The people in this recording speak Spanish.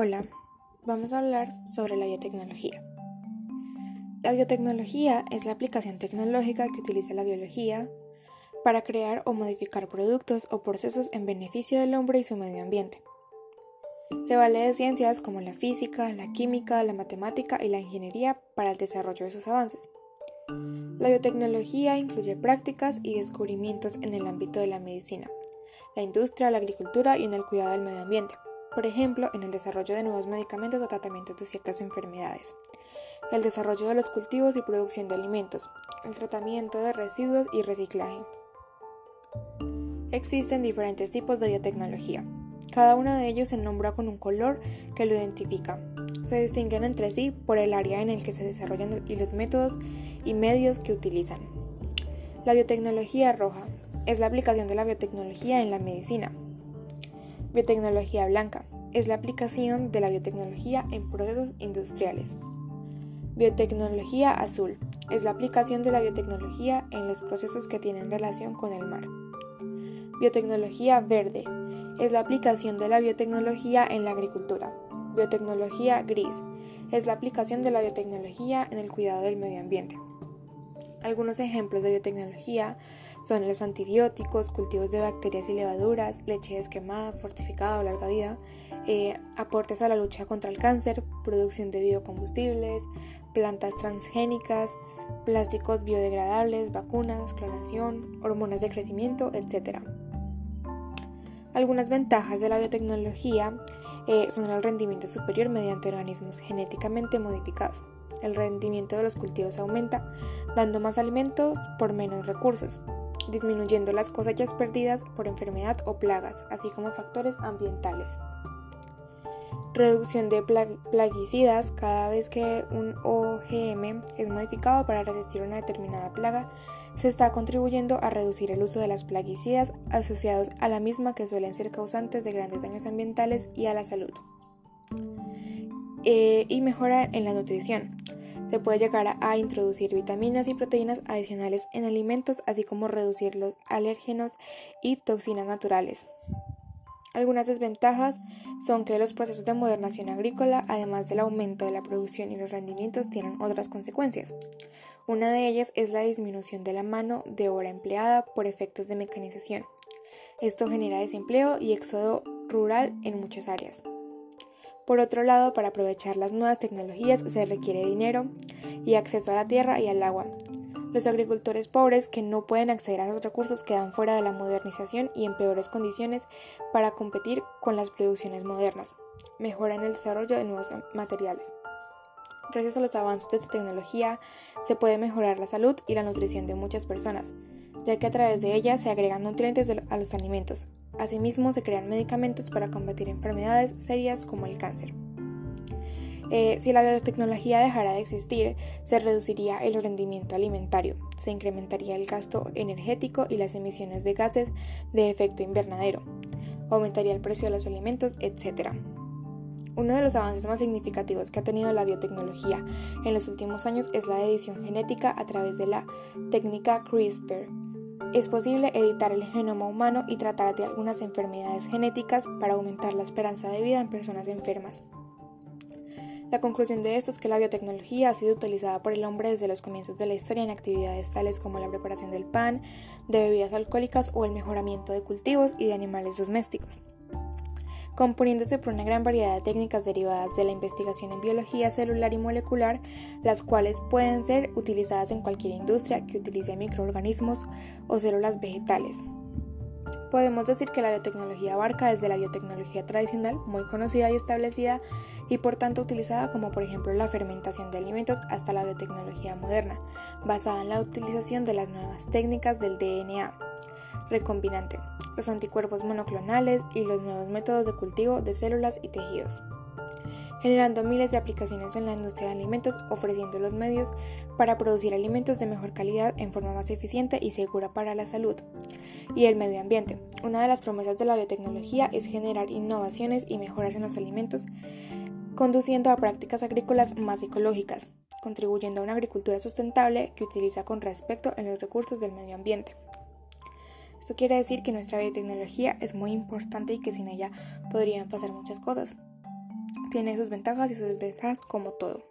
Hola, vamos a hablar sobre la biotecnología. La biotecnología es la aplicación tecnológica que utiliza la biología para crear o modificar productos o procesos en beneficio del hombre y su medio ambiente. Se vale de ciencias como la física, la química, la matemática y la ingeniería para el desarrollo de sus avances. La biotecnología incluye prácticas y descubrimientos en el ámbito de la medicina, la industria, la agricultura y en el cuidado del medio ambiente por ejemplo, en el desarrollo de nuevos medicamentos o tratamientos de ciertas enfermedades, el desarrollo de los cultivos y producción de alimentos, el tratamiento de residuos y reciclaje. Existen diferentes tipos de biotecnología. Cada uno de ellos se nombra con un color que lo identifica. Se distinguen entre sí por el área en el que se desarrollan y los métodos y medios que utilizan. La biotecnología roja es la aplicación de la biotecnología en la medicina, Biotecnología blanca es la aplicación de la biotecnología en procesos industriales. Biotecnología azul es la aplicación de la biotecnología en los procesos que tienen relación con el mar. Biotecnología verde es la aplicación de la biotecnología en la agricultura. Biotecnología gris es la aplicación de la biotecnología en el cuidado del medio ambiente. Algunos ejemplos de biotecnología son los antibióticos, cultivos de bacterias y levaduras, leche desquemada, fortificada o larga vida, eh, aportes a la lucha contra el cáncer, producción de biocombustibles, plantas transgénicas, plásticos biodegradables, vacunas, clonación, hormonas de crecimiento, etc. Algunas ventajas de la biotecnología eh, son el rendimiento superior mediante organismos genéticamente modificados. El rendimiento de los cultivos aumenta, dando más alimentos por menos recursos disminuyendo las cosechas perdidas por enfermedad o plagas, así como factores ambientales. Reducción de plaguicidas cada vez que un OGM es modificado para resistir una determinada plaga, se está contribuyendo a reducir el uso de las plaguicidas asociados a la misma que suelen ser causantes de grandes daños ambientales y a la salud. Eh, y mejora en la nutrición. Se puede llegar a introducir vitaminas y proteínas adicionales en alimentos, así como reducir los alérgenos y toxinas naturales. Algunas desventajas son que los procesos de modernación agrícola, además del aumento de la producción y los rendimientos, tienen otras consecuencias. Una de ellas es la disminución de la mano de obra empleada por efectos de mecanización. Esto genera desempleo y éxodo rural en muchas áreas. Por otro lado, para aprovechar las nuevas tecnologías se requiere dinero y acceso a la tierra y al agua. Los agricultores pobres que no pueden acceder a esos recursos quedan fuera de la modernización y en peores condiciones para competir con las producciones modernas. Mejoran el desarrollo de nuevos materiales. Gracias a los avances de esta tecnología se puede mejorar la salud y la nutrición de muchas personas, ya que a través de ella se agregan nutrientes a los alimentos, Asimismo, se crean medicamentos para combatir enfermedades serias como el cáncer. Eh, si la biotecnología dejara de existir, se reduciría el rendimiento alimentario, se incrementaría el gasto energético y las emisiones de gases de efecto invernadero, aumentaría el precio de los alimentos, etc. Uno de los avances más significativos que ha tenido la biotecnología en los últimos años es la edición genética a través de la técnica CRISPR, es posible editar el genoma humano y tratar de algunas enfermedades genéticas para aumentar la esperanza de vida en personas enfermas. La conclusión de esto es que la biotecnología ha sido utilizada por el hombre desde los comienzos de la historia en actividades tales como la preparación del pan, de bebidas alcohólicas o el mejoramiento de cultivos y de animales domésticos componiéndose por una gran variedad de técnicas derivadas de la investigación en biología celular y molecular, las cuales pueden ser utilizadas en cualquier industria que utilice microorganismos o células vegetales. Podemos decir que la biotecnología abarca desde la biotecnología tradicional, muy conocida y establecida, y por tanto utilizada como por ejemplo la fermentación de alimentos, hasta la biotecnología moderna, basada en la utilización de las nuevas técnicas del DNA recombinante, los anticuerpos monoclonales y los nuevos métodos de cultivo de células y tejidos, generando miles de aplicaciones en la industria de alimentos, ofreciendo los medios para producir alimentos de mejor calidad en forma más eficiente y segura para la salud y el medio ambiente. Una de las promesas de la biotecnología es generar innovaciones y mejoras en los alimentos, conduciendo a prácticas agrícolas más ecológicas, contribuyendo a una agricultura sustentable que utiliza con respecto en los recursos del medio ambiente. Esto quiere decir que nuestra biotecnología es muy importante y que sin ella podrían pasar muchas cosas. tiene sus ventajas y sus desventajas como todo.